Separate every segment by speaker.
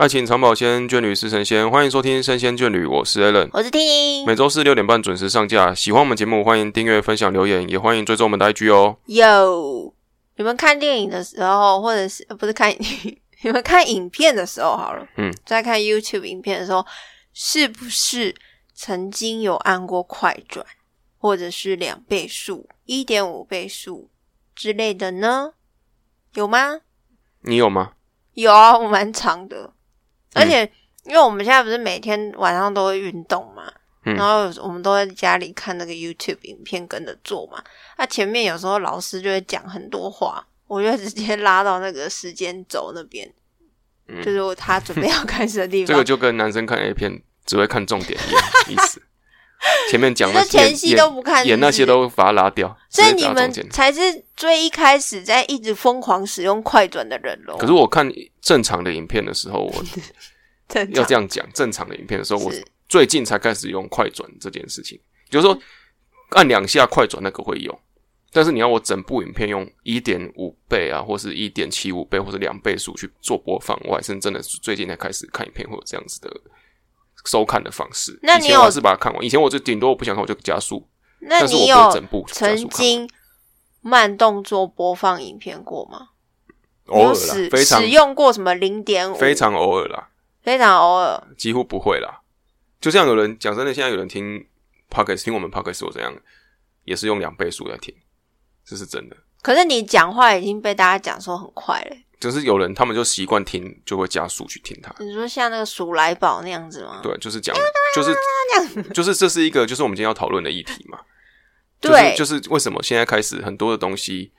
Speaker 1: 爱情长保鲜，眷侣是神仙。欢迎收听《神仙眷侣》，我是 Allen，
Speaker 2: 我是 T。
Speaker 1: 每周四六点半准时上架。喜欢我们节目，欢迎订阅、分享、留言，也欢迎追踪我们的 IG 哦。
Speaker 2: 有你们看电影的时候，或者是不是看你们看影片的时候，好了，嗯，在看 YouTube 影片的时候，是不是曾经有按过快转，或者是两倍速、一点五倍速之类的呢？有吗？
Speaker 1: 你有吗？
Speaker 2: 有啊，我蛮长的。而且，因为我们现在不是每天晚上都会运动嘛，然后我们都在家里看那个 YouTube 影片跟着做嘛。那前面有时候老师就会讲很多话，我就直接拉到那个时间轴那边，就是他准备要开始的地方。
Speaker 1: 这个就跟男生看 A 片只会看重点一样意思。前面讲的
Speaker 2: 前戏都不看，
Speaker 1: 演那些都把它拉掉。
Speaker 2: 所以你们才是最一开始在一直疯狂使用快转的人喽。
Speaker 1: 可是我看正常的影片的时候，我 要这样讲，正常的影片的时候，我最近才开始用快转这件事情。就是说，按两下快转那个会用，但是你要我整部影片用一点五倍啊，或是一点七五倍，或者两倍速去做播放，我还是真的是最近才开始看影片会有这样子的。收看的方式，
Speaker 2: 那你有
Speaker 1: 是把它看完？以前我就顶多我不想看，我就加速。
Speaker 2: 那你有曾经慢动作播放影片过吗？
Speaker 1: 偶尔啦，非常
Speaker 2: 使用过什么零点五？
Speaker 1: 非常偶尔啦，
Speaker 2: 非常偶尔，
Speaker 1: 几乎不会啦。就像有人讲真的，现在有人听 podcast 听我们 podcast 我这样，也是用两倍速在听，这是真的。
Speaker 2: 可是你讲话已经被大家讲说很快了。
Speaker 1: 就是有人，他们就习惯听，就会加速去听它。
Speaker 2: 你说像那个鼠来宝那样子吗？
Speaker 1: 对，就是讲，就是就是这是一个，就是我们今天要讨论的议题嘛。
Speaker 2: 对，
Speaker 1: 就是为什么现在开始很多的东西，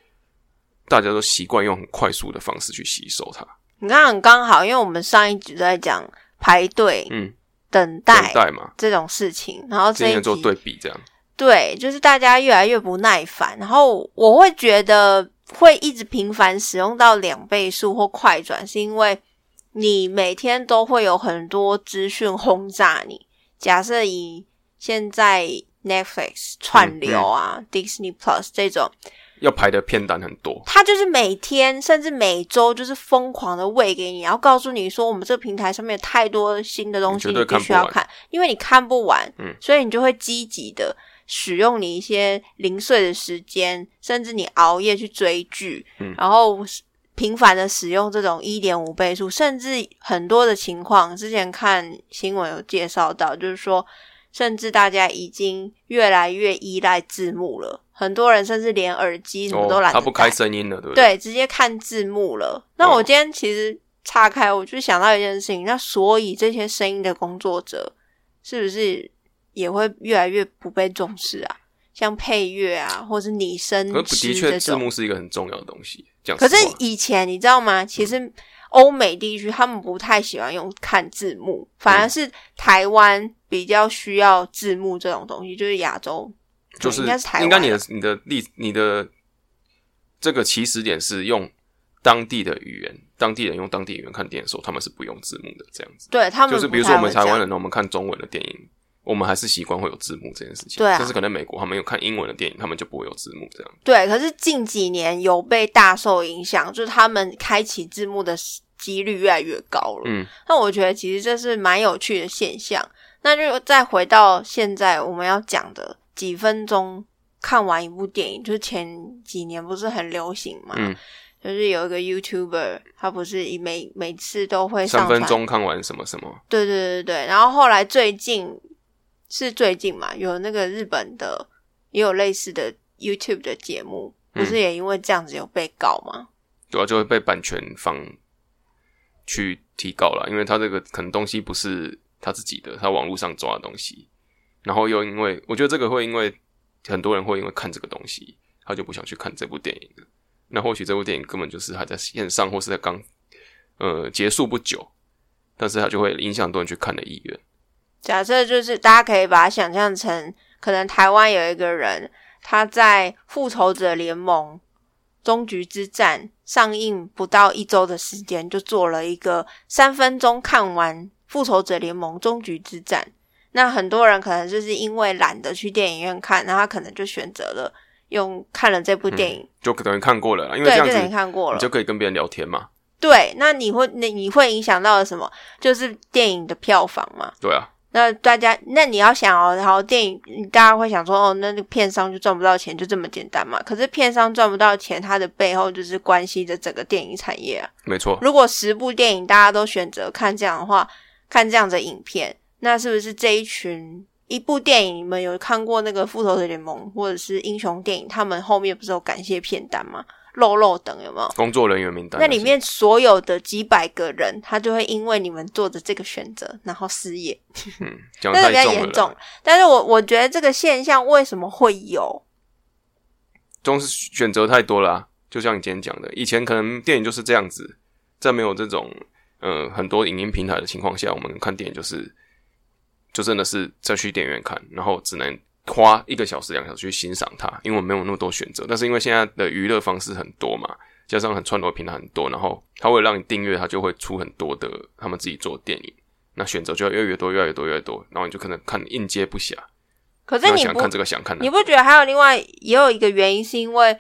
Speaker 1: 大家都习惯用很快速的方式去吸收它。
Speaker 2: 你看很刚好，因为我们上一集在讲排队，嗯，等待
Speaker 1: 等待嘛
Speaker 2: 这种事情，然后今
Speaker 1: 天做对比这样。
Speaker 2: 对，就是大家越来越不耐烦，然后我会觉得。会一直频繁使用到两倍速或快转，是因为你每天都会有很多资讯轰炸你。假设以现在 Netflix 串流啊、Disney Plus 这种
Speaker 1: 要排的片单很多，
Speaker 2: 它就是每天甚至每周就是疯狂的喂给你，然后告诉你说我们这个平台上面有太多新的东西，你必须要看，因为你看不完，嗯，所以你就会积极的。使用你一些零碎的时间，甚至你熬夜去追剧，然后频繁的使用这种一点五倍速，甚至很多的情况，之前看新闻有介绍到，就是说，甚至大家已经越来越依赖字幕了，很多人甚至连耳机什么都懒得
Speaker 1: 他不开声音了，对不
Speaker 2: 对？对，直接看字幕了。那我今天其实岔开，我就想到一件事情，那所以这些声音的工作者是不是？也会越来越不被重视啊，像配乐啊，或者是拟声
Speaker 1: 的确，字幕是一个很重要的东西。
Speaker 2: 可是以前你知道吗？其实欧美地区他们不太喜欢用看字幕，反而是台湾比较需要字幕这种东西。就是亚洲，
Speaker 1: 就是
Speaker 2: 应该是台湾。
Speaker 1: 应该你的你的例你的这个起始点是用当地的语言，当地人用当地语言看电影的时候，他们是不用字幕的。这样子，
Speaker 2: 对他们
Speaker 1: 就是比如说我们台湾人，我们看中文的电影。我们还是习惯会有字幕这件事情，
Speaker 2: 对，
Speaker 1: 但是可能美国他们有看英文的电影，他们就不会有字幕这样。
Speaker 2: 对，可是近几年有被大受影响，就是他们开启字幕的几率越来越高了。嗯，那我觉得其实这是蛮有趣的现象。那就再回到现在我们要讲的几分钟看完一部电影，就是前几年不是很流行嘛？嗯，就是有一个 YouTuber，他不是每每次都会
Speaker 1: 三分钟看完什么什么？
Speaker 2: 对对对对，然后后来最近。是最近嘛？有那个日本的，也有类似的 YouTube 的节目，不是也因为这样子有被告吗？
Speaker 1: 对啊，就会被版权方去提告了，因为他这个可能东西不是他自己的，他网络上抓的东西，然后又因为我觉得这个会因为很多人会因为看这个东西，他就不想去看这部电影了。那或许这部电影根本就是还在线上，或是在刚呃结束不久，但是他就会影响很多人去看的意愿。
Speaker 2: 假设就是大家可以把它想象成，可能台湾有一个人，他在《复仇者联盟：终局之战》上映不到一周的时间，就做了一个三分钟看完《复仇者联盟：终局之战》。那很多人可能就是因为懒得去电影院看，那他可能就选择了用看了这部电影，
Speaker 1: 就等于看过了，因为这样子
Speaker 2: 看过了，
Speaker 1: 就可以跟别人聊天嘛。
Speaker 2: 对，那你会你你会影响到了什么？就是电影的票房嘛。
Speaker 1: 对啊。
Speaker 2: 那大家，那你要想哦，然后电影大家会想说，哦，那那片商就赚不到钱，就这么简单嘛？可是片商赚不到钱，它的背后就是关系着整个电影产业啊。
Speaker 1: 没错。
Speaker 2: 如果十部电影大家都选择看这样的话，看这样的影片，那是不是这一群一部电影，你们有看过那个《复仇者联盟》或者是英雄电影，他们后面不是有感谢片单吗？漏漏等有没有
Speaker 1: 工作人员名单？
Speaker 2: 那里面所有的几百个人，他就会因为你们做的这个选择，然后失业。
Speaker 1: 嗯，这比
Speaker 2: 较严重。但是我我觉得这个现象为什么会有？
Speaker 1: 总是选择太多了，就像你今天讲的，以前可能电影就是这样子，在没有这种呃很多影音平台的情况下，我们看电影就是就真的是再去电影院看，然后只能。花一个小时、两小时去欣赏它，因为我没有那么多选择。但是因为现在的娱乐方式很多嘛，加上很串流平台很多，然后它会让你订阅，它就会出很多的他们自己做电影，那选择就要越来越多、越来越多、越来越多，然后你就可能看应接不暇。
Speaker 2: 可是你
Speaker 1: 想看这个想看，
Speaker 2: 你不觉得还有另外也有一个原因，是因为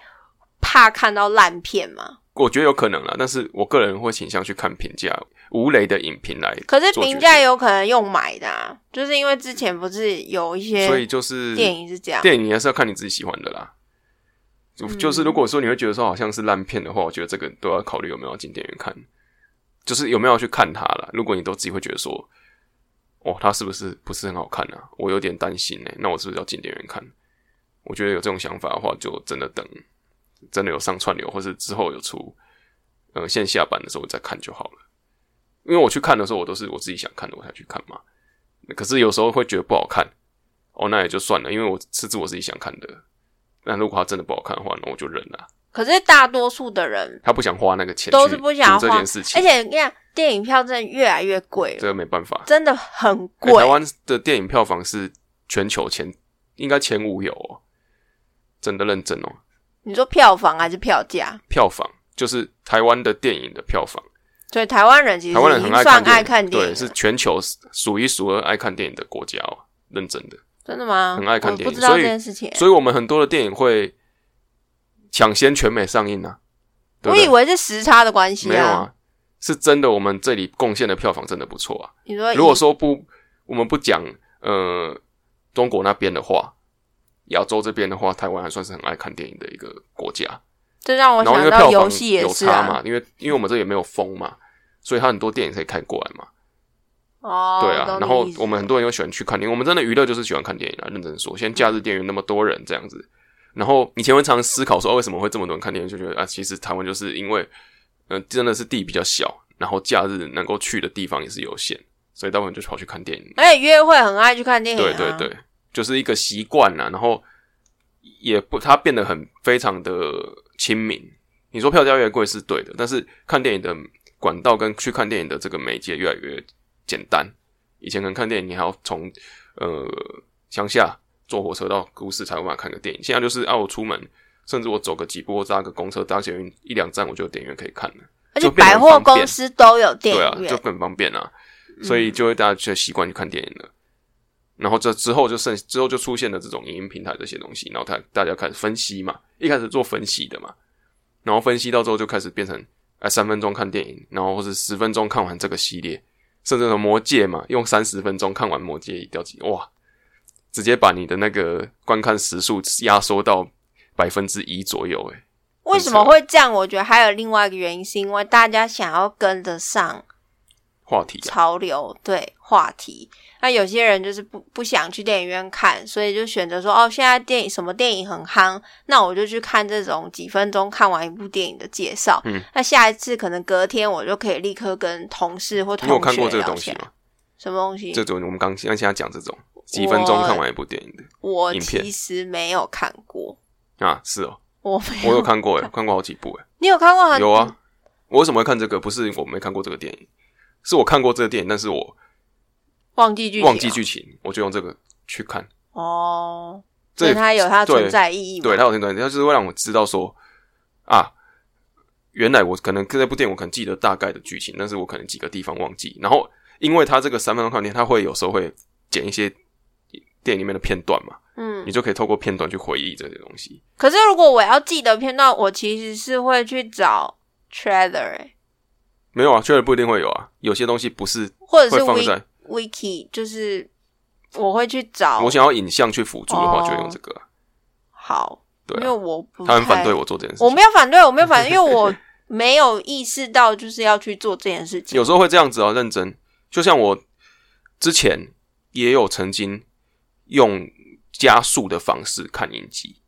Speaker 2: 怕看到烂片吗？
Speaker 1: 我觉得有可能啦，但是我个人会倾向去看评价吴雷的影评来。
Speaker 2: 可是评价有可能用买的，啊，就是因为之前不是有一些，
Speaker 1: 所以就是
Speaker 2: 电影是这样，
Speaker 1: 电影你还是要看你自己喜欢的啦。就就是如果说你会觉得说好像是烂片的话，我觉得这个都要考虑有没有进电影院看，就是有没有去看它了。如果你都自己会觉得说，哦，它是不是不是很好看啊？我有点担心呢。那我是不是要进电影院看？我觉得有这种想法的话，就真的等。真的有上串流，或是之后有出，呃，线下版的时候再看就好了。因为我去看的时候，我都是我自己想看的，我才去看嘛。可是有时候会觉得不好看，哦，那也就算了，因为我是自我自己想看的。那如果它真的不好看的话，那我就忍了。
Speaker 2: 可是大多数的人，
Speaker 1: 他不想花那个钱，
Speaker 2: 都是不想
Speaker 1: 花这件事情。
Speaker 2: 而且你看，电影票真的越来越贵，
Speaker 1: 这个没办法，
Speaker 2: 真的很贵。
Speaker 1: 台湾的电影票房是全球前应该前五有，哦，真的认真哦。
Speaker 2: 你说票房还是票价？
Speaker 1: 票房就是台湾的电影的票房。
Speaker 2: 所以台湾人其实
Speaker 1: 台湾人很爱
Speaker 2: 看电影，
Speaker 1: 对，是全球数一数二爱看电影的国家哦，认真的。
Speaker 2: 真的吗？
Speaker 1: 很爱看电
Speaker 2: 影，所以
Speaker 1: 所以我们很多的电影会抢先全美上映啊。
Speaker 2: 我以为是时差的关系，
Speaker 1: 没有啊，是真的。我们这里贡献的票房真的不错啊。
Speaker 2: 你说，
Speaker 1: 如果说不，我们不讲呃中国那边的话。亚洲这边的话，台湾还算是很爱看电影的一个国家。
Speaker 2: 这让我想到游戏也是
Speaker 1: 嘛，因为因为我们这也没有封嘛，所以他很多电影可以看过来嘛。
Speaker 2: 哦，
Speaker 1: 对啊，然后我们很多人又喜欢去看电影。我们真的娱乐就是喜欢看电影啊，认真说。现在假日电影那么多人这样子，然后以前会常思考说，为什么会这么多人看电影？就觉得啊，其实台湾就是因为嗯，真的是地比较小，然后假日能够去的地方也是有限，所以大部分就跑去看电影。
Speaker 2: 而且约会很爱去看电影，
Speaker 1: 对对对。就是一个习惯了，然后也不，它变得很非常的亲民。你说票价越贵是对的，但是看电影的管道跟去看电影的这个媒介越来越简单。以前可能看电影你还要从呃乡下坐火车到都市才有办法看个电影，现在就是啊，我出门甚至我走个几步或搭个公车搭捷运一两站，我就有电影院可以看了。
Speaker 2: 而且百货公司都有电影
Speaker 1: 院，就很方便啊，所以就会大家就习惯去看电影了。然后这之后就剩之后就出现了这种影音平台这些东西，然后他大家开始分析嘛，一开始做分析的嘛，然后分析到之后就开始变成哎三分钟看电影，然后或是十分钟看完这个系列，甚至魔戒嘛，用三十分钟看完魔戒一掉级哇，直接把你的那个观看时速压缩到百分之一左右，诶，
Speaker 2: 为什么会这样？我觉得还有另外一个原因，是因为大家想要跟得上。
Speaker 1: 话题
Speaker 2: 潮流对话题，那有些人就是不不想去电影院看，所以就选择说哦，现在电影什么电影很夯，那我就去看这种几分钟看完一部电影的介绍。嗯，那下一次可能隔天我就可以立刻跟同事或同学
Speaker 1: 看过这个东西吗？
Speaker 2: 什么东西？
Speaker 1: 这种我们刚像现在讲这种几分钟看完一部电影的，
Speaker 2: 我其实没有看过
Speaker 1: 啊，是哦，
Speaker 2: 我
Speaker 1: 我有看过哎，看过好几部哎，
Speaker 2: 你有看过？
Speaker 1: 有啊，我为什么会看这个？不是我没看过这个电影。是我看过这个电影，但是我
Speaker 2: 忘记剧
Speaker 1: 忘记剧情，我就用这个去看。
Speaker 2: 哦，这它有它存在意义，
Speaker 1: 对它有存在意义，它就是会让我知道说啊，原来我可能这部电影我可能记得大概的剧情，但是我可能几个地方忘记。然后因为它这个三分钟看电影，它会有时候会剪一些电影里面的片段嘛，嗯，你就可以透过片段去回忆这些东西。
Speaker 2: 可是如果我要记得片段，我其实是会去找 trailer。
Speaker 1: 没有啊，确实不一定会有啊。有些东西不是，
Speaker 2: 或者是放在 wiki，就是我会去找。
Speaker 1: 我想要影像去辅助的话，就用这个。
Speaker 2: 好，
Speaker 1: 对，
Speaker 2: 因为我
Speaker 1: 他很反对我做这件事，
Speaker 2: 我没有反对，我没有反对，因为我没有意识到就是要去做这件事情。
Speaker 1: 有时候会这样子啊，认真。就像我之前也有曾经用加速的方式看影集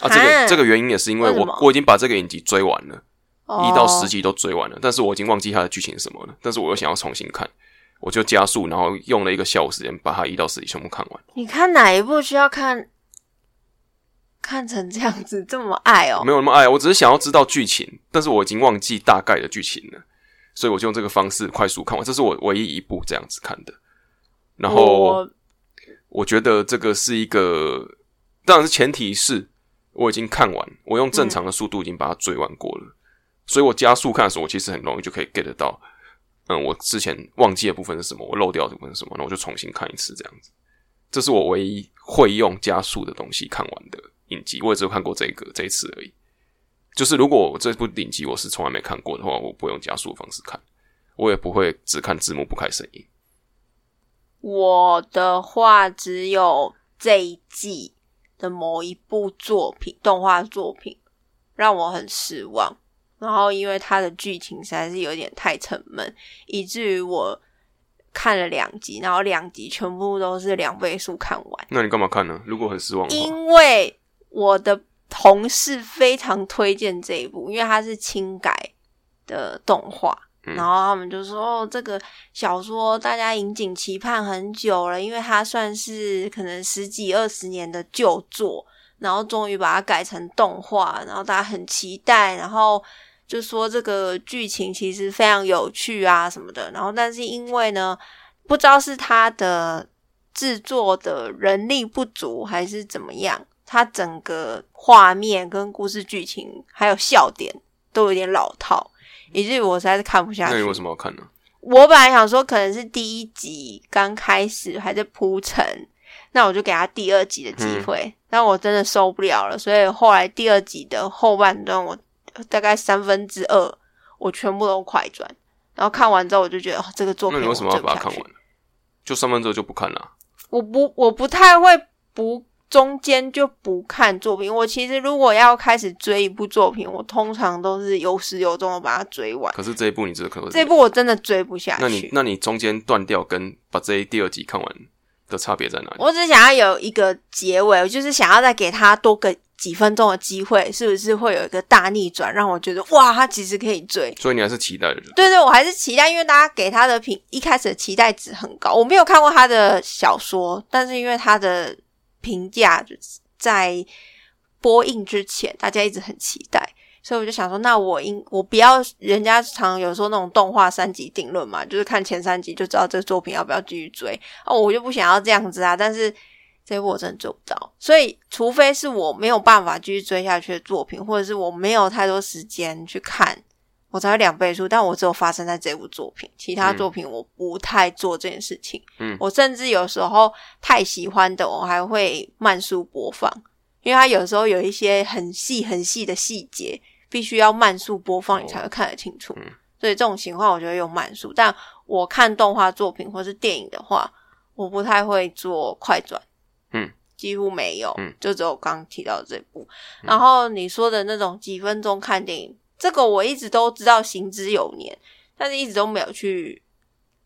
Speaker 1: 啊，这个这个原因也是因为我我已经把这个影集追完了。一到十集都追完了，但是我已经忘记它的剧情是什么了。但是我又想要重新看，我就加速，然后用了一个下午时间把它一到十集全部看完。
Speaker 2: 你看哪一部需要看看成这样子这么爱哦？
Speaker 1: 没有那么爱，我只是想要知道剧情，但是我已经忘记大概的剧情了，所以我就用这个方式快速看完。这是我唯一一部这样子看的。然后我觉得这个是一个，当然是前提是我已经看完，我用正常的速度已经把它追完过了。所以我加速看的时候，我其实很容易就可以 get 到，嗯，我之前忘记的部分是什么，我漏掉的部分是什么，那我就重新看一次这样子。这是我唯一会用加速的东西看完的影集，我也只有看过这个这一次而已。就是如果我这部影集我是从来没看过的话，我不会用加速的方式看，我也不会只看字幕不开声音。
Speaker 2: 我的话只有这一季的某一部作品，动画作品让我很失望。然后，因为它的剧情实在是有点太沉闷，以至于我看了两集，然后两集全部都是两倍速看完。
Speaker 1: 那你干嘛看呢？如果很失望，
Speaker 2: 因为我的同事非常推荐这一部，因为它是轻改的动画，然后他们就说：“哦，这个小说大家引颈期盼很久了，因为它算是可能十几二十年的旧作，然后终于把它改成动画，然后大家很期待，然后。”就说这个剧情其实非常有趣啊什么的，然后但是因为呢，不知道是他的制作的人力不足还是怎么样，他整个画面跟故事剧情还有笑点都有点老套，以至于我实在是看不下去。
Speaker 1: 为什么要看呢？
Speaker 2: 我本来想说可能是第一集刚开始还在铺陈，那我就给他第二集的机会，但我真的受不了了，所以后来第二集的后半段我。大概三分之二，我全部都快转，然后看完之后我就觉得，哦，这个作品，
Speaker 1: 那你为什么要把它看完？就三分之二就不看了？
Speaker 2: 我不，我不太会不中间就不看作品。我其实如果要开始追一部作品，我通常都是有始有终的把它追完。
Speaker 1: 可是这一部你这个可
Speaker 2: 这一部我真的追不下去。
Speaker 1: 那你那你中间断掉跟把这一第二集看完的差别在哪里？
Speaker 2: 我只想要有一个结尾，我就是想要再给他多个。几分钟的机会，是不是会有一个大逆转，让我觉得哇，他其实可以追？
Speaker 1: 所以你还是期待的。
Speaker 2: 对对，我还是期待，因为大家给他的评一开始的期待值很高。我没有看过他的小说，但是因为他的评价在播映之前，大家一直很期待，所以我就想说，那我应我不要人家常有说那种动画三集定论嘛，就是看前三集就知道这个作品要不要继续追哦，我就不想要这样子啊，但是。这部我真的做不到，所以除非是我没有办法继续追下去的作品，或者是我没有太多时间去看，我才会两倍速。但我只有发生在这部作品，其他作品我不太做这件事情。嗯，我甚至有时候太喜欢的，我还会慢速播放，因为它有时候有一些很细很细的细节，必须要慢速播放你才会看得清楚。所以这种情况，我就会用慢速。但我看动画作品或是电影的话，我不太会做快转。
Speaker 1: 嗯，
Speaker 2: 几乎没有，嗯，就只有刚提到这部。然后你说的那种几分钟看电影，这个我一直都知道行之有年，但是一直都没有去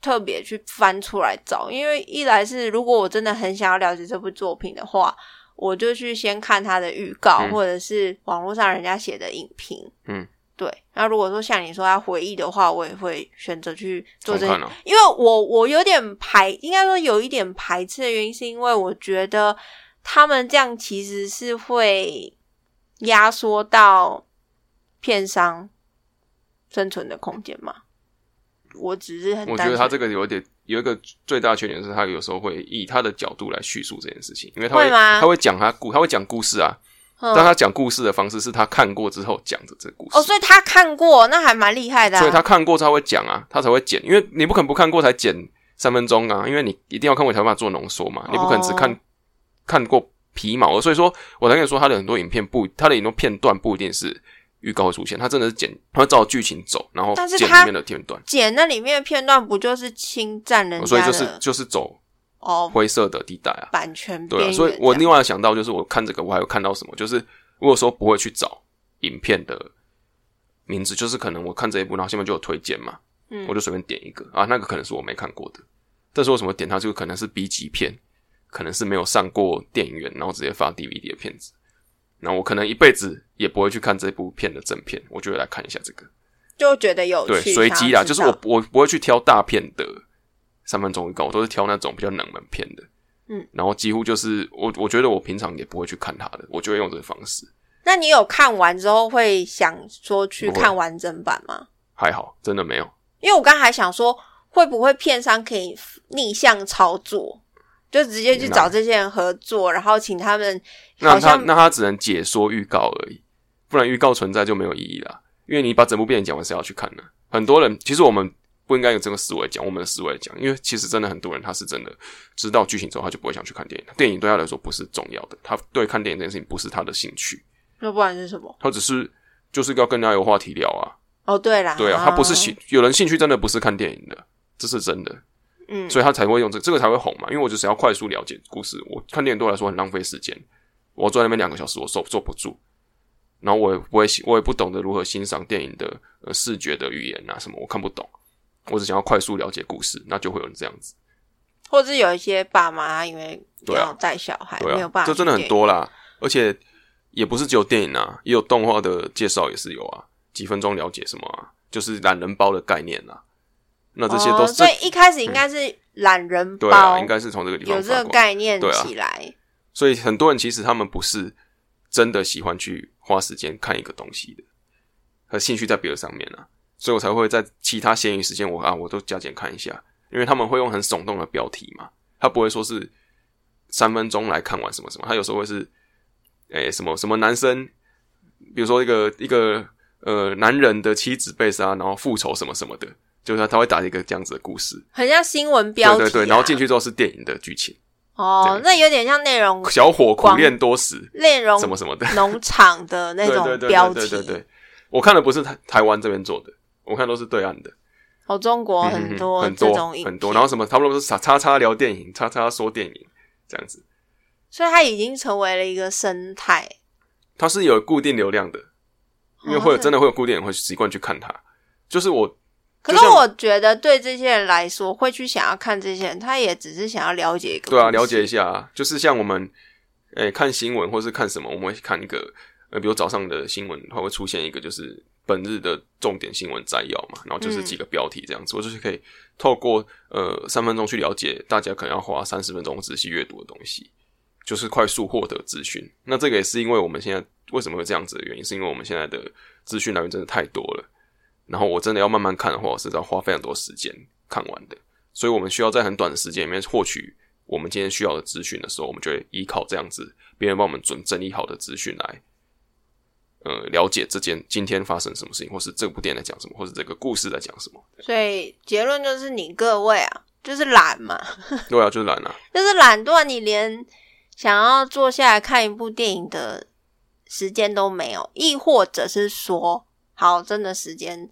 Speaker 2: 特别去翻出来找。因为一来是如果我真的很想要了解这部作品的话，我就去先看它的预告，或者是网络上人家写的影评，
Speaker 1: 嗯。
Speaker 2: 对，那如果说像你说要回忆的话，我也会选择去做这，因为我我有点排，应该说有一点排斥的原因，是因为我觉得他们这样其实是会压缩到片商生存的空间嘛。我只是很，
Speaker 1: 我觉得他这个有点有一个最大的缺点是，他有时候会以他的角度来叙述这件事情，因为他会他会讲他故他会讲故事啊。但他讲故事的方式是他看过之后讲的这个故事
Speaker 2: 哦，所以他看过，那还蛮厉害的。
Speaker 1: 所以他看过才会讲啊，他才会剪，因为你不可能不看过才剪三分钟啊，因为你一定要看过才办法做浓缩嘛，你不可能只看看过皮毛。所以说我才跟你说，他的很多影片不，他的很多片段不一定是预告会出现，他真的是剪，他会照剧情走，然后剪里面的片段。
Speaker 2: 剪那里面的片段不就是侵占人家？
Speaker 1: 所以就是就是走哦灰色的地带啊，
Speaker 2: 版权
Speaker 1: 对啊。所以我另外想到就是我看这个，我还有看到什么？就是如果说不会去找影片的名字，就是可能我看这一部，然后下面就有推荐嘛，嗯，我就随便点一个啊，那个可能是我没看过的。但是为什么点它？就可能是 B 级片，可能是没有上过电影院，然后直接发 DVD 的片子。那我可能一辈子也不会去看这部片的正片，我就会来看一下这个，
Speaker 2: 就觉得有
Speaker 1: 对随机啦，就是我我不会去挑大片的三分钟预告，我都是挑那种比较冷门片的，嗯，然后几乎就是我我觉得我平常也不会去看它的，我就会用这个方式。
Speaker 2: 那你有看完之后会想说去看完整版吗？
Speaker 1: 还好，真的没有，
Speaker 2: 因为我刚才想说。会不会片商可以逆向操作，就直接去找这些人合作，然后请他们？
Speaker 1: 那他那他只能解说预告而已，不然预告存在就没有意义了。因为你把整部电影讲完是要去看的。很多人其实我们不应该用这个思维讲，我们的思维讲，因为其实真的很多人他是真的知道剧情之后，他就不会想去看电影。电影对他来说不是重要的，他对看电影这件事情不是他的兴趣。
Speaker 2: 那不然是什么？
Speaker 1: 他只是就是要跟人家有话题聊啊。
Speaker 2: 哦，对啦，
Speaker 1: 对啊，他不是兴有人兴趣真的不是看电影的。这是真的，嗯，所以他才会用这这个才会红嘛，因为我就是要快速了解故事。我看电影对我来说很浪费时间，我坐在那边两个小时，我受坐不住。然后我也不会，我也不懂得如何欣赏电影的呃视觉的语言啊什么，我看不懂。我只想要快速了解故事，那就会有人这样子。
Speaker 2: 或者是有一些爸妈因为要带小孩，没有办法，
Speaker 1: 这真的很多啦。而且也不是只有电影啊，也有动画的介绍也是有啊，几分钟了解什么啊，就是懒人包的概念啊。那这些都是，
Speaker 2: 所以一开始应该是懒人包，
Speaker 1: 对啊，应该是从这个地方
Speaker 2: 有这个概念起来。
Speaker 1: 所以很多人其实他们不是真的喜欢去花时间看一个东西的，和兴趣在别的上面啊，所以我才会在其他闲余时间我啊我都加减看一下，因为他们会用很耸动的标题嘛，他不会说是三分钟来看完什么什么，他有时候会是诶什么什么男生，比如说一个一个呃男人的妻子被杀，然后复仇什么什么的。就是他，他会打一个这样子的故事，
Speaker 2: 很像新闻标题。
Speaker 1: 对对对，然后进去之后是电影的剧情。
Speaker 2: 哦，那有点像内容。
Speaker 1: 小伙苦练多时，
Speaker 2: 内容
Speaker 1: 什么什么的，
Speaker 2: 农场的那种 标题。
Speaker 1: 对对对，我看的不是台台湾这边做的，我看都是对岸的。
Speaker 2: 哦，中国很多
Speaker 1: 很多很多，然后什么差不多是叉叉叉聊电影，叉叉说电影这样子。
Speaker 2: 所以它已经成为了一个生态。
Speaker 1: 它是有固定流量的，因为会有真的会有固定人会习惯去看它，就是我。
Speaker 2: 可是我觉得，对这些人来说，会去想要看这些人，他也只是想要了解一个。
Speaker 1: 对啊，了解一下，就是像我们，诶，看新闻或是看什么，我们会看一个，呃，比如早上的新闻，它会出现一个就是本日的重点新闻摘要嘛，然后就是几个标题这样子，我就是可以透过呃三分钟去了解大家可能要花三十分钟仔细阅读的东西，就是快速获得资讯。那这个也是因为我们现在为什么会这样子的原因，是因为我们现在的资讯来源真的太多了。然后我真的要慢慢看的话，我是要花非常多时间看完的。所以，我们需要在很短的时间里面获取我们今天需要的资讯的时候，我们就会依靠这样子别人帮我们准整理好的资讯来，呃，了解这件今天发生什么事情，或是这部电影在讲什么，或是这个故事在讲什么。
Speaker 2: 所以结论就是，你各位啊，就是懒嘛。
Speaker 1: 对啊，就是懒啊，
Speaker 2: 就是懒惰，你连想要坐下来看一部电影的时间都没有，亦或者是说，好，真的时间。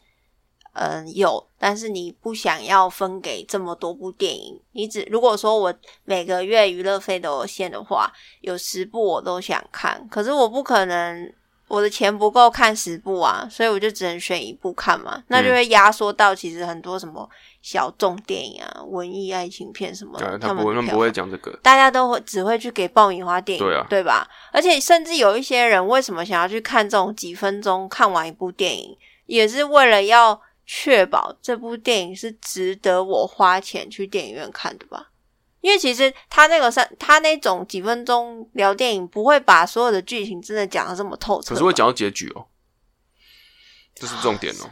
Speaker 2: 嗯，有，但是你不想要分给这么多部电影，你只如果说我每个月娱乐费都有限的话，有十部我都想看，可是我不可能，我的钱不够看十部啊，所以我就只能选一部看嘛，那就会压缩到其实很多什么小众电影啊、文艺爱情片什么，
Speaker 1: 他们他们不会讲这个，
Speaker 2: 大家都会只会去给爆米花电影，
Speaker 1: 对啊，
Speaker 2: 对吧？而且甚至有一些人为什么想要去看这种几分钟看完一部电影，也是为了要。确保这部电影是值得我花钱去电影院看的吧？因为其实他那个三，他那种几分钟聊电影，不会把所有的剧情真的讲的这么透彻，
Speaker 1: 可是会讲到结局哦，这是重点哦。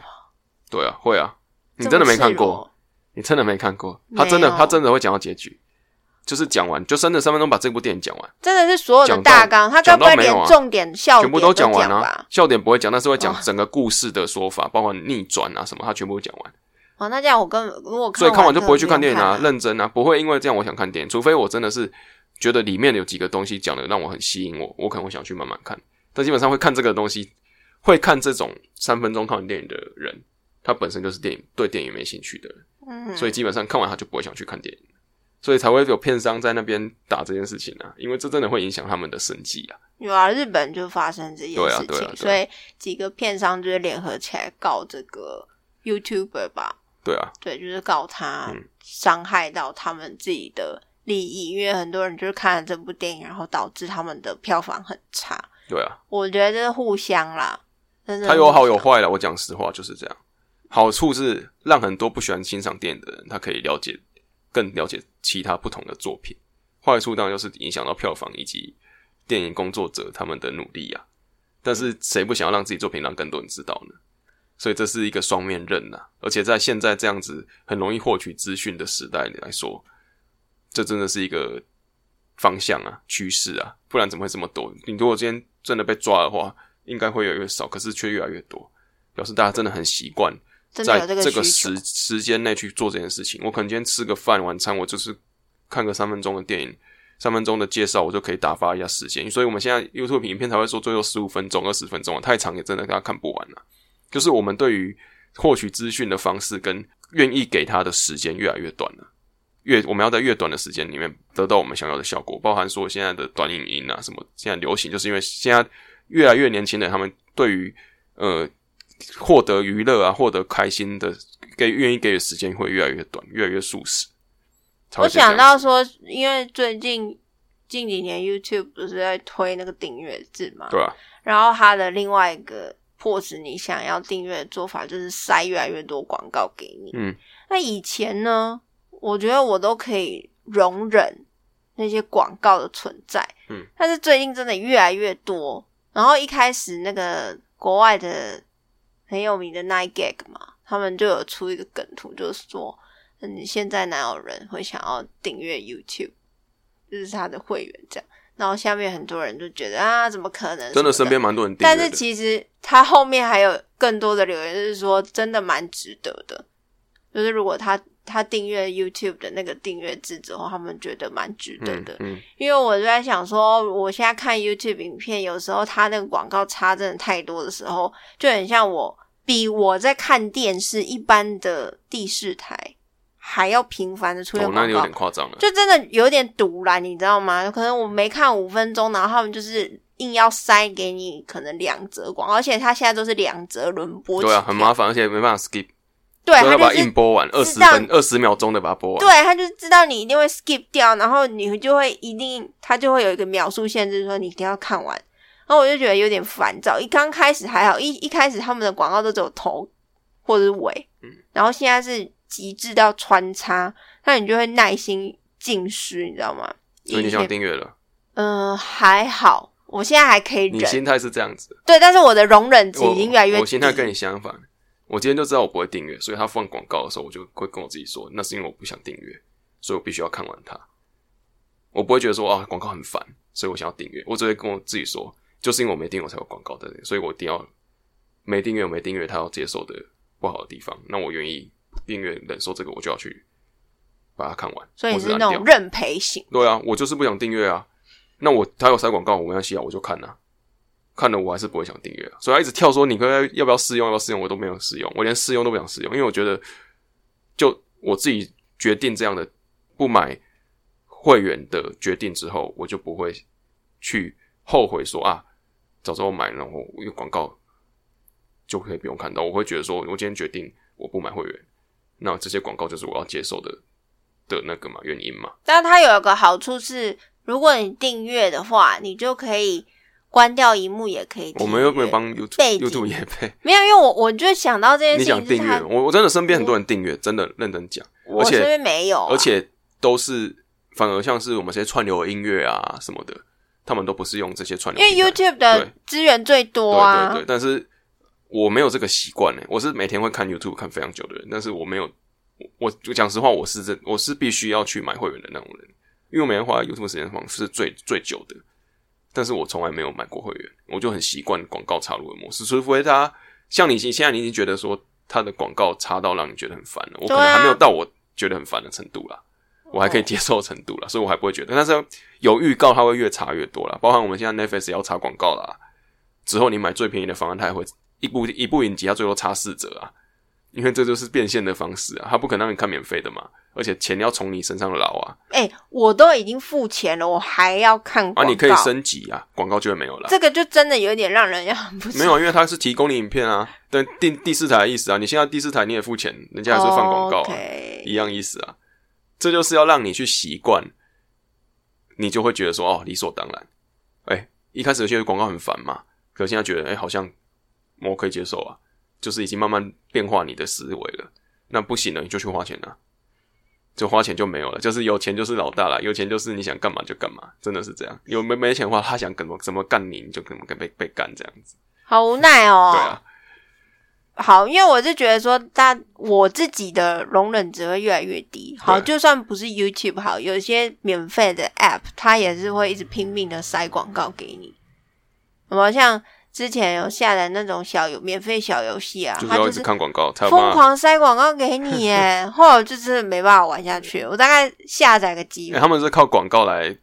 Speaker 1: 对啊，会啊，你真的没看过，你真的没看过，他真的他真的会讲到结局。就是讲完，就真的三分钟把这部电影讲完，
Speaker 2: 真的是所有的大纲，他该不会连重点笑
Speaker 1: 全部都
Speaker 2: 讲
Speaker 1: 完啊？笑点不会讲，但是会讲整个故事的说法，包括逆转啊什么，他全部讲完。
Speaker 2: 哦，那这样我跟如果
Speaker 1: 所以看
Speaker 2: 完
Speaker 1: 就不会去看电影啊，认真啊，不会因为这样我想看电影，除非我真的是觉得里面有几个东西讲的让我很吸引我，我可能会想去慢慢看。但基本上会看这个东西，会看这种三分钟看完电影的人，他本身就是电影对电影没兴趣的人，嗯，所以基本上看完他就不会想去看电影，所以才会有片商在那边打这件事情啊，因为这真的会影响他们的生计啊。
Speaker 2: 有啊，日本就发生这件事情，所以几个片商就是联合起来告这个 YouTuber 吧。
Speaker 1: 对啊，
Speaker 2: 对，就是告他伤害到他们自己的利益，因为很多人就是看了这部电影，然后导致他们的票房很差。
Speaker 1: 对啊，
Speaker 2: 我觉得互相啦，真的。
Speaker 1: 它有好有坏了，我讲实话就是这样。好处是让很多不喜欢欣赏电影的人，他可以了解更了解其他不同的作品；坏处当然就是影响到票房以及电影工作者他们的努力啊。但是谁不想要让自己作品让更多人知道呢？所以这是一个双面刃呐，而且在现在这样子很容易获取资讯的时代来说，这真的是一个方向啊、趋势啊，不然怎么会这么多？你如果今天真的被抓的话，应该会越来越少，可是却越来越多，表示大家真的很习惯在这个时时间内去做这件事情。我可能今天吃个饭晚餐，我就是看个三分钟的电影，三分钟的介绍，我就可以打发一下时间。所以我们现在 YouTube 影片才会说最后十五分钟、二十分钟啊，太长也真的大家看不完了。就是我们对于获取资讯的方式跟愿意给他的时间越来越短了，越我们要在越短的时间里面得到我们想要的效果，包含说现在的短影音啊什么，现在流行，就是因为现在越来越年轻的，他们对于呃获得娱乐啊、获得开心的给愿意给的时间会越来越短，越来越速食。
Speaker 2: 我想到说，因为最近近几年 YouTube 不是在推那个订阅制嘛，
Speaker 1: 对啊，
Speaker 2: 然后它的另外一个。迫使你想要订阅的做法就是塞越来越多广告给你。嗯，那以前呢，我觉得我都可以容忍那些广告的存在。嗯，但是最近真的越来越多。然后一开始那个国外的很有名的 Nine Gag 嘛，他们就有出一个梗图，就是说，你现在哪有人会想要订阅 YouTube？就是他的会员这样。然后下面很多人就觉得啊，怎么可能？
Speaker 1: 真的身边蛮多人订
Speaker 2: 但是其实他后面还有更多的留言，就是说真的蛮值得的。就是如果他他订阅 YouTube 的那个订阅制之后，他们觉得蛮值得的。嗯，因为我就在想说，我现在看 YouTube 影片，有时候他那个广告插真的太多的时候，就很像我比我在看电视一般的第四台。还要频繁的出现广告，
Speaker 1: 那有点夸张了，
Speaker 2: 就真的有点堵了，你知道吗？可能我没看五分钟，然后他们就是硬要塞给你，可能两折广告，而且他现在都是两折轮播，
Speaker 1: 对啊，很麻烦，而且没办法 skip，
Speaker 2: 对，他
Speaker 1: 把硬播完二十分二十秒钟的把它播完，
Speaker 2: 对他就是知道你一定会 skip 掉，然后你就会一定他就会有一个秒数限制，说你一定要看完，然后我就觉得有点烦躁。一刚开始还好，一一开始他们的广告都只有头或者是尾，嗯，然后现在是。极致到穿插，那你就会耐心尽失，你知道吗？
Speaker 1: 所以你想订阅了？
Speaker 2: 嗯，还好，我现在还可以忍。
Speaker 1: 你心态是这样子，
Speaker 2: 对，但是我的容忍值已经越来越。
Speaker 1: 我心态跟你相反，我今天就知道我不会订阅，所以他放广告的时候，我就会跟我自己说，那是因为我不想订阅，所以我必须要看完它。我不会觉得说啊，广告很烦，所以我想要订阅。我只会跟我自己说，就是因为我没订阅，我才有广告的，所以我一定要没订阅，我没订阅，他要接受的不好的地方，那我愿意。订阅忍受这个，我就要去把它看完。
Speaker 2: 所以是那种认赔型。
Speaker 1: 对啊，我就是不想订阅啊。那我他有塞广告，我没关系啊，我就看啊。看了我还是不会想订阅啊。所以他一直跳说你可要不要试用，要不要试用，我都没有试用，我连试用都不想试用，因为我觉得就我自己决定这样的不买会员的决定之后，我就不会去后悔说啊，早知道买，然后有广告就可以不用看到。我会觉得说，我今天决定我不买会员。那这些广告就是我要接受的的那个嘛原因嘛？
Speaker 2: 但它有一个好处是，如果你订阅的话，你就可以关掉荧幕，也可以。
Speaker 1: 我们又没有帮 YouTube YouTube 也配？
Speaker 2: 没有，因为我我就想到这件事情。
Speaker 1: 你讲订阅，我我真的身边很多人订阅，真的认真讲。
Speaker 2: 我身边没有，
Speaker 1: 而且都是反而像是我们这些串流音乐啊什么的，他们都不是用这些串流，
Speaker 2: 因为 YouTube 的资源最多
Speaker 1: 啊。对对对，但是。我没有这个习惯呢，我是每天会看 YouTube 看非常久的人，但是我没有，我就讲实话，我是这我是必须要去买会员的那种人，因为我每天花 YouTube 时间方是最最久的，但是我从来没有买过会员，我就很习惯广告插入的模式，除非他像你现现在你已经觉得说他的广告插到让你觉得很烦了，我可能还没有到我觉得很烦的程度啦，我还可以接受程度啦，所以我还不会觉得，但是有预告它会越插越多啦，包含我们现在 Netflix 要插广告啦。之后你买最便宜的方案，他也会一部一部影集，他最多差四折啊，因为这就是变现的方式啊，他不可能让你看免费的嘛，而且钱要从你身上捞啊。
Speaker 2: 哎，我都已经付钱了，我还要看？
Speaker 1: 啊，你可以升级啊，广告就会没有了。
Speaker 2: 这个就真的有点让人要
Speaker 1: 没有，因为他是提供你影片啊，对第第四台的意思啊，你现在第四台你也付钱，人家还是放广告，一样意思啊。这就是要让你去习惯，你就会觉得说哦，理所当然。哎，一开始有些广告很烦嘛。可现在觉得，哎，好像我可以接受啊，就是已经慢慢变化你的思维了。那不行了，你就去花钱了，就花钱就没有了。就是有钱就是老大了，有钱就是你想干嘛就干嘛，真的是这样。有没没钱的话，他想怎么怎么干你，你就怎么被被干这样子。
Speaker 2: 好无奈哦。
Speaker 1: 对啊。
Speaker 2: 好，因为我是觉得说，大我自己的容忍值会越来越低。好，就算不是 YouTube 好，有些免费的 App，它也是会一直拼命的塞广告给你。我像之前有下载那种小游免费小游戏啊，
Speaker 1: 他就是看广告，
Speaker 2: 疯狂塞广告给你耶，后来就是没办法玩下去。我大概下载个几，
Speaker 1: 他们是靠广告来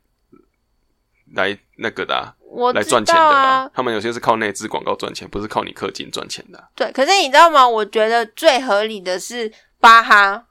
Speaker 1: 来那个的，
Speaker 2: 我
Speaker 1: 来赚钱的啊。他们有些是靠内置广告赚钱，不是靠你氪金赚钱的。
Speaker 2: 对，可是你知道吗？我觉得最合理的是巴哈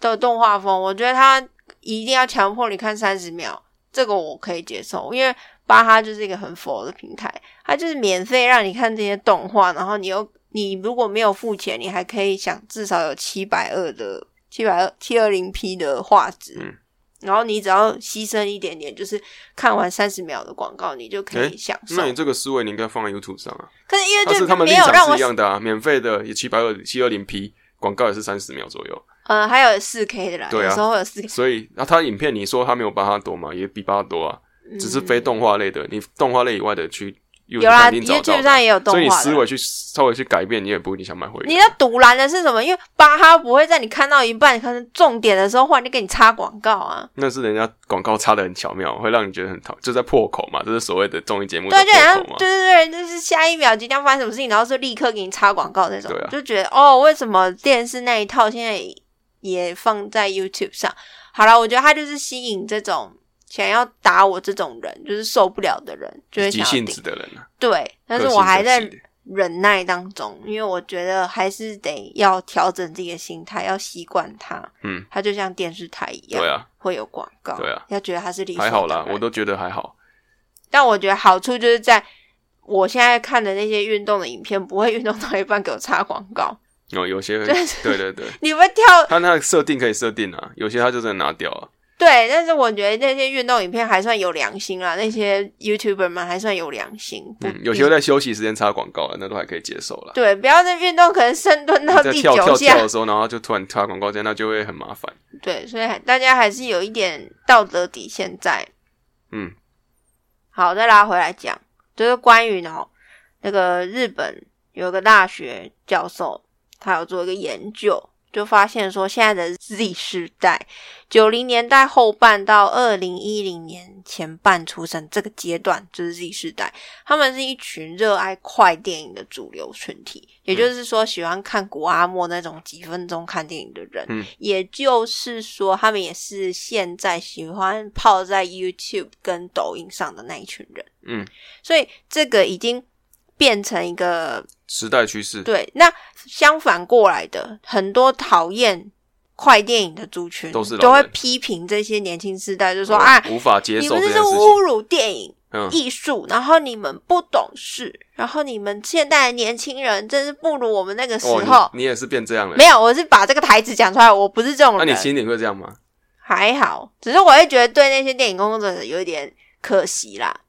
Speaker 2: 的动画风，我觉得他一定要强迫你看三十秒，这个我可以接受，因为。巴哈就是一个很佛的平台，它就是免费让你看这些动画，然后你又你如果没有付钱，你还可以想至少有七百二的七百二七二零 P 的画质，嗯，然后你只要牺牲一点点，就是看完三十秒的广告，你就可以享受。
Speaker 1: 那你这个思维你应该放在 YouTube 上啊？
Speaker 2: 可是因为
Speaker 1: 就是他们立场是一样的啊，免费的也七百二七二零 P 广告也是三十秒左右，
Speaker 2: 呃，还有四 K 的啦，有时候有四 K，
Speaker 1: 所以那他影片你说他没有巴哈多嘛，也比巴哈多啊。只是非动画类的，你动画类以外的去
Speaker 2: 有啦，YouTube 上也有动画，
Speaker 1: 所以你思维去稍微去改变，你也不一定想买会员。
Speaker 2: 你要堵拦的是什么？因为巴哈不会在你看到一半可能重点的时候，忽然就给你插广告啊。
Speaker 1: 那是人家广告插的很巧妙，会让你觉得很讨，就在破口嘛。这是所谓的综艺节目
Speaker 2: 对，
Speaker 1: 就
Speaker 2: 好像对对对，就是下一秒即将发生什么事情，然后是立刻给你插广告那种，就觉得哦，为什么电视那一套现在也放在 YouTube 上？好了，我觉得它就是吸引这种。想要打我这种人，就是受不了的人，就会急
Speaker 1: 性子的人啊。
Speaker 2: 对，但是我还在忍耐当中，因为我觉得还是得要调整自己的心态，要习惯它。嗯，它就像电视台一样，
Speaker 1: 对啊，
Speaker 2: 会有广告，
Speaker 1: 对啊，
Speaker 2: 要觉得它是理
Speaker 1: 还好啦，我都觉得还好。
Speaker 2: 但我觉得好处就是在我现在看的那些运动的影片，不会运动到一半给我插广告。
Speaker 1: 哦，有些对对对，
Speaker 2: 你会跳，
Speaker 1: 他那个设定可以设定啊，有些他就在拿掉啊。
Speaker 2: 对，但是我觉得那些运动影片还算有良心啦，那些 YouTuber 们还算有良心。
Speaker 1: 嗯，有些在休息时间插广告了，那都还可以接受了。
Speaker 2: 对，不要在运动可能深蹲到第九
Speaker 1: 下跳的时候，然后就突然插广告，这样那就会很麻烦。
Speaker 2: 对，所以大家还是有一点道德底线在。嗯，好，再拉回来讲，就是关于呢，那个日本有个大学教授，他有做一个研究。就发现说，现在的 Z 世代，九零年代后半到二零一零年前半出生这个阶段，就是 Z 世代，他们是一群热爱快电影的主流群体。也就是说，喜欢看古阿莫那种几分钟看电影的人。嗯，也就是说，他们也是现在喜欢泡在 YouTube 跟抖音上的那一群人。嗯，所以这个已经。变成一个
Speaker 1: 时代趋势。
Speaker 2: 对，那相反过来的，很多讨厌快电影的族群，
Speaker 1: 都是
Speaker 2: 都会批评这些年轻世代，就说啊，
Speaker 1: 无法接受，
Speaker 2: 你们是侮辱电影艺术，然后你们不懂事，然后你们现代的年轻人真是不如我们那个时候。
Speaker 1: 你也是变这样了？
Speaker 2: 没有，我是把这个台词讲出来，我不是这种人。
Speaker 1: 那你心里会这样吗？
Speaker 2: 还好，只是我会觉得对那些电影工作者有一点可惜啦。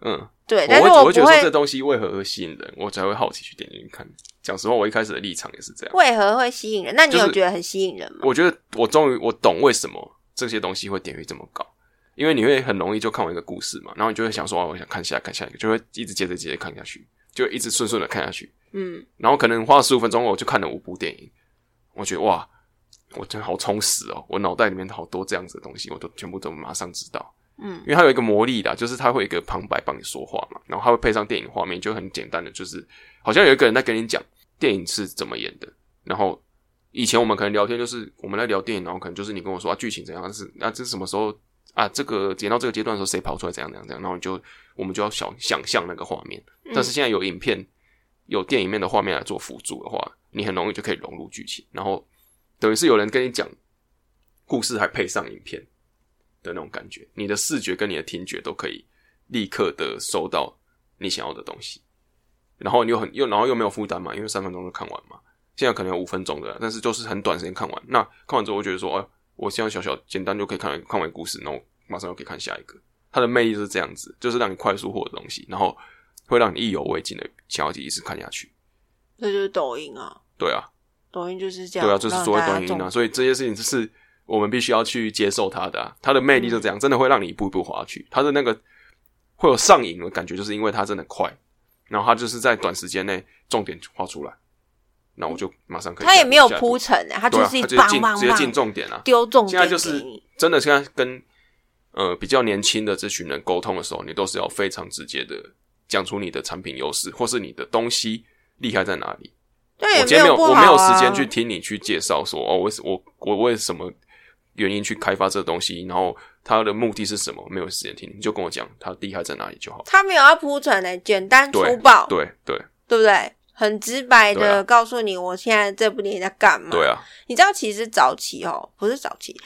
Speaker 2: 嗯。对，但是
Speaker 1: 我
Speaker 2: 会
Speaker 1: 觉得说这东西为何会吸引人，我才会好奇去点进去看。讲实话，我一开始的立场也是这样。
Speaker 2: 为何会吸引人？那你有觉得很吸引人吗？
Speaker 1: 我觉得我终于我懂为什么这些东西会点击这么高，因为你会很容易就看完一个故事嘛，然后你就会想说，我想看下看下一个，就会一直接着接着看下去，就一直顺顺的看下去。嗯，然后可能花了十五分钟，我就看了五部电影，我觉得哇，我真的好充实哦，我脑袋里面好多这样子的东西，我都全部都马上知道。嗯，因为它有一个魔力的，就是它会有一个旁白帮你说话嘛，然后它会配上电影画面，就很简单的，就是好像有一个人在跟你讲电影是怎么演的。然后以前我们可能聊天，就是我们在聊电影，然后可能就是你跟我说啊剧情怎样，是那这是什么时候啊，这个演到这个阶段的时候，谁跑出来怎样怎样怎样，然后就我们就要想想象那个画面。但是现在有影片、有电影面的画面来做辅助的话，你很容易就可以融入剧情，然后等于是有人跟你讲故事，还配上影片的那种感觉，你的视觉跟你的听觉都可以立刻的收到你想要的东西，然后你又很又然后又没有负担嘛，因为三分钟就看完嘛。现在可能有五分钟的，但是就是很短时间看完。那看完之后，我觉得说，哎。我现在小小简单就可以看完看完故事，然后马上又可以看下一个。它的魅力就是这样子，就是让你快速获得东西，然后会让你意犹未尽的想要一直看下去。
Speaker 2: 这就是抖音啊！
Speaker 1: 对啊，
Speaker 2: 抖音就是这样。
Speaker 1: 对啊，就是所谓抖音啊。所以这些事情就是我们必须要去接受它的。它的魅力就这样，真的会让你一步一步滑去。它的那个会有上瘾的感觉，就是因为它真的快，然后它就是在短时间内重点画出来。那我就马上可以。
Speaker 2: 他也没有铺陈啊，他就是
Speaker 1: 直接进直接进重点啊，
Speaker 2: 丢重点。
Speaker 1: 现在就是真的，现在跟呃比较年轻的这群人沟通的时候，你都是要非常直接的讲出你的产品优势，或是你的东西厉害在哪里。
Speaker 2: 对，
Speaker 1: 我今天没有，我没有时间去听你去介绍说哦，我我我为什么原因去开发这个东西，然后它的目的是什么？没有时间听，你就跟我讲它厉害在哪里就好。
Speaker 2: 他没有要铺陈的，简单粗暴，
Speaker 1: 对对
Speaker 2: 对不对？很直白的告诉你，我现在这部电影在干嘛？
Speaker 1: 对啊，
Speaker 2: 你知道其实早期哦，不是早期，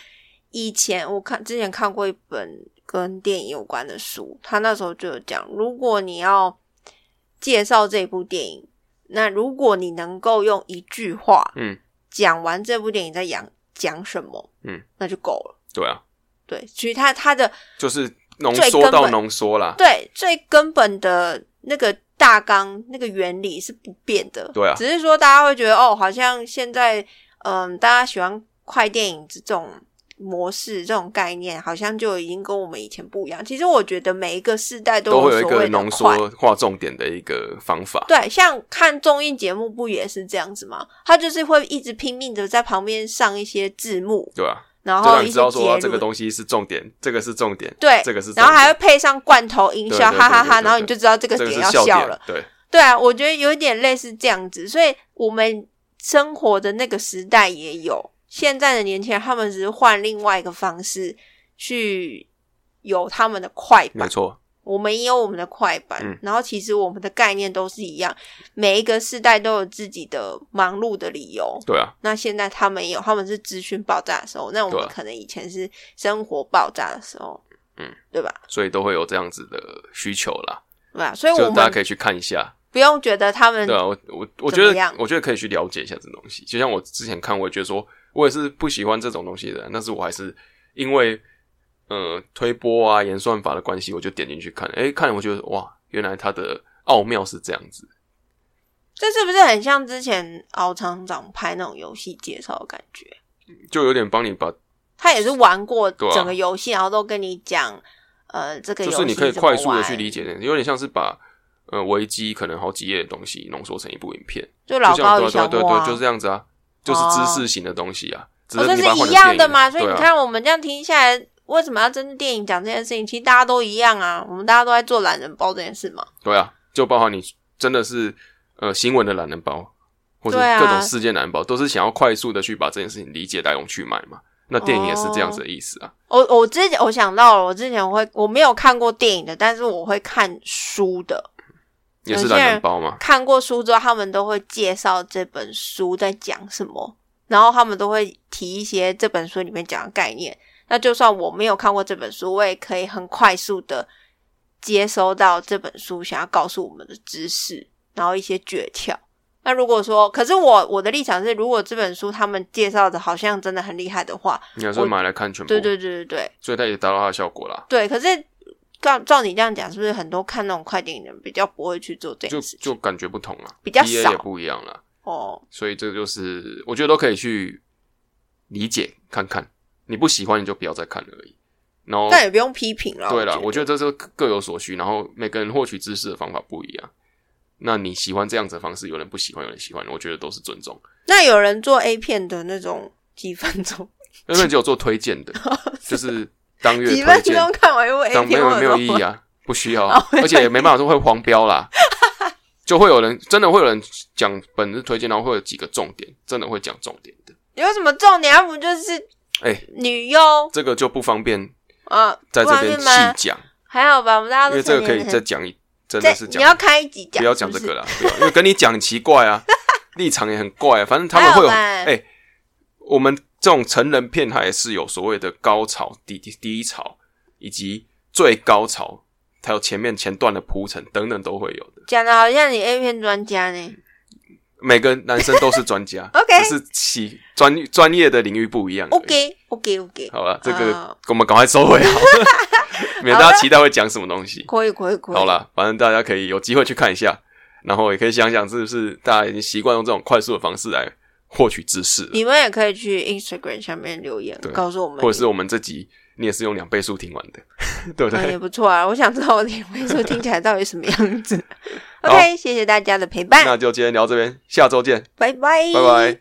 Speaker 2: 以前我看之前看过一本跟电影有关的书，他那时候就有讲，如果你要介绍这部电影，那如果你能够用一句话，嗯，讲完这部电影在讲讲什么，嗯，那就够了。
Speaker 1: 对啊，
Speaker 2: 对，其实他他的
Speaker 1: 就是浓缩到浓缩啦，
Speaker 2: 对，最根本的那个。大纲那个原理是不变的，
Speaker 1: 对啊，
Speaker 2: 只是说大家会觉得哦，好像现在嗯，大家喜欢快电影这种模式、这种概念，好像就已经跟我们以前不一样。其实我觉得每一个世代
Speaker 1: 都
Speaker 2: 会
Speaker 1: 有一个浓缩、划重点的一个方法。
Speaker 2: 对，像看综艺节目不也是这样子吗？他就是会一直拼命的在旁边上一些字幕，
Speaker 1: 对啊。
Speaker 2: 然后
Speaker 1: 你知道说这个东西是重点，这个是重点，
Speaker 2: 对，
Speaker 1: 这个是，
Speaker 2: 然后还会配上罐头音效，哈哈哈，然后你就知道这个点要笑了，
Speaker 1: 对，
Speaker 2: 对啊，我觉得有一点类似这样子，所以我们生活的那个时代也有，现在的年轻人他们只是换另外一个方式去有他们的快板
Speaker 1: 没错。
Speaker 2: 我们也有我们的快板，然后其实我们的概念都是一样。每一个世代都有自己的忙碌的理由。
Speaker 1: 对啊。
Speaker 2: 那现在他们也有，他们是资讯爆炸的时候，那我们可能以前是生活爆炸的时候，嗯，对吧？
Speaker 1: 所以都会有这样子的需求啦，
Speaker 2: 对吧？所以我们
Speaker 1: 大家可以去看一下，
Speaker 2: 不用觉得他们
Speaker 1: 对啊。我我我觉得，我觉得可以去了解一下这东西。就像我之前看，我也觉得说我也是不喜欢这种东西的，但是我还是因为。呃，推波啊，演算法的关系，我就点进去看。哎，看我觉得哇，原来它的奥妙是这样子。
Speaker 2: 这是不是很像之前敖厂长拍那种游戏介绍的感觉？
Speaker 1: 就有点帮你把。
Speaker 2: 他也是玩过整个游戏，然后都跟你讲，呃，这个
Speaker 1: 就是你可以快速的去理解的，有点像是把呃维基可能好几页的东西浓缩成一部影片，
Speaker 2: 就老高
Speaker 1: 与小对对对，就是这样子啊，就是知识型的东西啊。
Speaker 2: 这是一样的嘛？所以你看，我们这样听下来。为什么要针对电影讲这件事情？其实大家都一样啊，我们大家都在做懒人包这件事嘛。
Speaker 1: 对啊，就包括你真的是呃新闻的懒人包，或者各种事件懒人包，都是想要快速的去把这件事情理解、来龙去脉嘛。那电影也是这样子的意思啊。
Speaker 2: 我我之前我想到了，我之前会我没有看过电影的，但是我会看书的。
Speaker 1: 也是懒人包吗？
Speaker 2: 看过书之后，他们都会介绍这本书在讲什么，然后他们都会提一些这本书里面讲的概念。那就算我没有看过这本书，我也可以很快速的接收到这本书想要告诉我们的知识，然后一些诀窍。那如果说，可是我我的立场是，如果这本书他们介绍的好像真的很厉害的话，
Speaker 1: 你要说买来看全部，
Speaker 2: 对对对对对，
Speaker 1: 所以它也达到它的效果啦。
Speaker 2: 对，可是照照你这样讲，是不是很多看那种快电影的人比较不会去做这件事？
Speaker 1: 就就感觉不同了，
Speaker 2: 比较少
Speaker 1: 也不一样了。哦，所以这个就是我觉得都可以去理解看看。你不喜欢你就不要再看而已，然后
Speaker 2: 但也不用批评了。
Speaker 1: 对
Speaker 2: 了，
Speaker 1: 我觉得这是各有所需，然后每个人获取知识的方法不一样。那你喜欢这样子的方式，有人不喜欢，有人喜欢，我觉得都是尊重。
Speaker 2: 那有人做 A 片的那种几分钟
Speaker 1: ，A 片只有做推荐的，就是当月
Speaker 2: 几分钟看完一部 A 片，
Speaker 1: 没有没有意义啊，不需要，而且也没办法说会黄标啦，就会有人真的会有人讲本日推荐，然后会有几个重点，真的会讲重点的。
Speaker 2: 有什么重点？要不就是。
Speaker 1: 哎，
Speaker 2: 女优。
Speaker 1: 这个就不方便
Speaker 2: 啊，
Speaker 1: 在这边细讲，
Speaker 2: 还好吧？我们大家
Speaker 1: 因为这个可以再讲一，真的是
Speaker 2: 你要开一集讲，
Speaker 1: 不要讲这个了，因为跟你讲奇怪啊，立场也很怪，反正他们会有哎，我们这种成人片它也是有所谓的高潮、低低潮以及最高潮，还有前面前段的铺陈等等都会有的。
Speaker 2: 讲的好像你 A 片专家呢。
Speaker 1: 每个男生都是专家，
Speaker 2: OK，
Speaker 1: 只是其专专业的领域不一样。
Speaker 2: OK，OK，OK。
Speaker 1: 好了，这个我们赶快收回好了，免大家期待会讲什么东西。
Speaker 2: 可以，可以，可以。
Speaker 1: 好了，反正大家可以有机会去看一下，然后也可以想想是不是大家已经习惯用这种快速的方式来获取知识。
Speaker 2: 你们也可以去 Instagram 下面留言，告诉我们，
Speaker 1: 或者是我们这集你也是用两倍速听完的，对不对？
Speaker 2: 也不错啊，我想知道我两倍速听起来到底什么样子。OK，谢谢大家的陪伴。
Speaker 1: 那就今天聊这边，下周见，
Speaker 2: 拜拜，
Speaker 1: 拜拜。